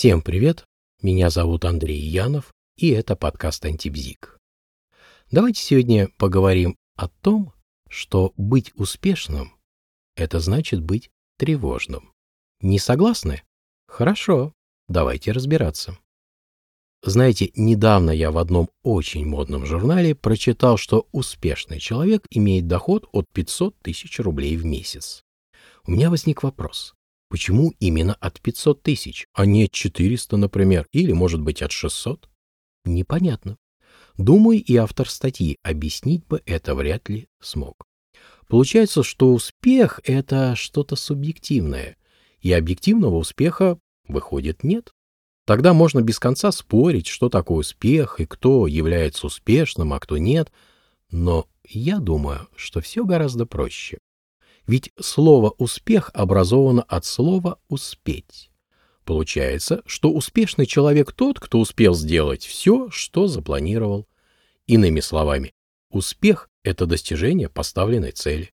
Всем привет! Меня зовут Андрей Янов, и это подкаст «Антибзик». Давайте сегодня поговорим о том, что быть успешным – это значит быть тревожным. Не согласны? Хорошо, давайте разбираться. Знаете, недавно я в одном очень модном журнале прочитал, что успешный человек имеет доход от 500 тысяч рублей в месяц. У меня возник вопрос, почему именно от 500 тысяч, а не от 400, например, или, может быть, от 600? Непонятно. Думаю, и автор статьи объяснить бы это вряд ли смог. Получается, что успех – это что-то субъективное, и объективного успеха, выходит, нет. Тогда можно без конца спорить, что такое успех и кто является успешным, а кто нет. Но я думаю, что все гораздо проще. Ведь слово «успех» образовано от слова «успеть». Получается, что успешный человек тот, кто успел сделать все, что запланировал. Иными словами, успех – это достижение поставленной цели.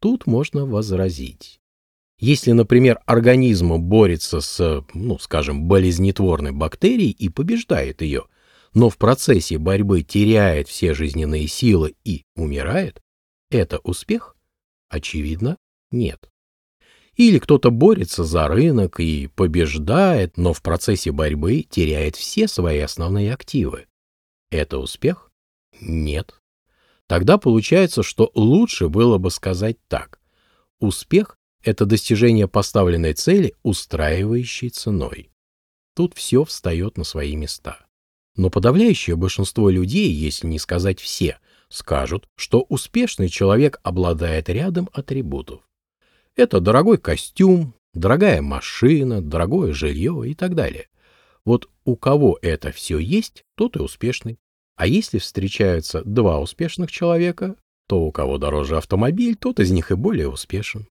Тут можно возразить. Если, например, организм борется с, ну, скажем, болезнетворной бактерией и побеждает ее, но в процессе борьбы теряет все жизненные силы и умирает, это успех? Очевидно, нет. Или кто-то борется за рынок и побеждает, но в процессе борьбы теряет все свои основные активы. Это успех? Нет. Тогда получается, что лучше было бы сказать так. Успех это достижение поставленной цели устраивающей ценой. Тут все встает на свои места. Но подавляющее большинство людей, если не сказать все, скажут, что успешный человек обладает рядом атрибутов. Это дорогой костюм, дорогая машина, дорогое жилье и так далее. Вот у кого это все есть, тот и успешный. А если встречаются два успешных человека, то у кого дороже автомобиль, тот из них и более успешен.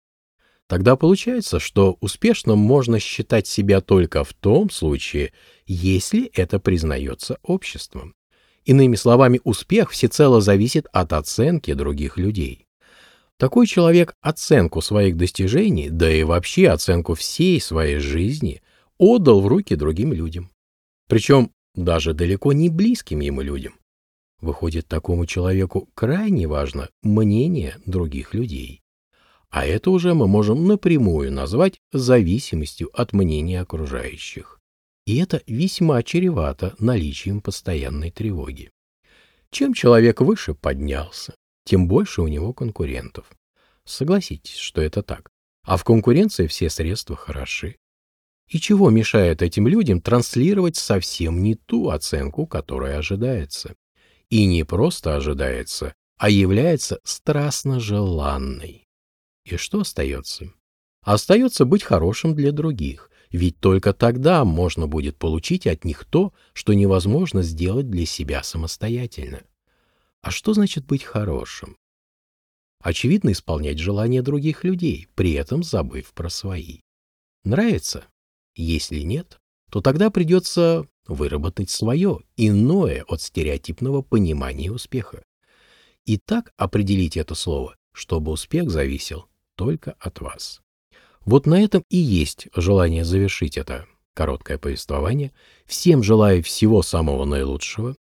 Тогда получается, что успешным можно считать себя только в том случае, если это признается обществом. Иными словами, успех всецело зависит от оценки других людей. Такой человек оценку своих достижений, да и вообще оценку всей своей жизни отдал в руки другим людям. Причем даже далеко не близким ему людям. Выходит, такому человеку крайне важно мнение других людей. А это уже мы можем напрямую назвать зависимостью от мнения окружающих. И это весьма чревато наличием постоянной тревоги. Чем человек выше поднялся, тем больше у него конкурентов. Согласитесь, что это так. А в конкуренции все средства хороши. И чего мешает этим людям транслировать совсем не ту оценку, которая ожидается? И не просто ожидается, а является страстно желанной. И что остается? Остается быть хорошим для других, ведь только тогда можно будет получить от них то, что невозможно сделать для себя самостоятельно. А что значит быть хорошим? Очевидно, исполнять желания других людей, при этом забыв про свои. Нравится? Если нет, то тогда придется выработать свое, иное от стереотипного понимания успеха. И так определить это слово, чтобы успех зависел только от вас. Вот на этом и есть желание завершить это короткое повествование. Всем желаю всего самого наилучшего.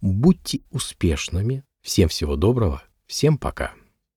Будьте успешными. Всем всего доброго. Всем пока.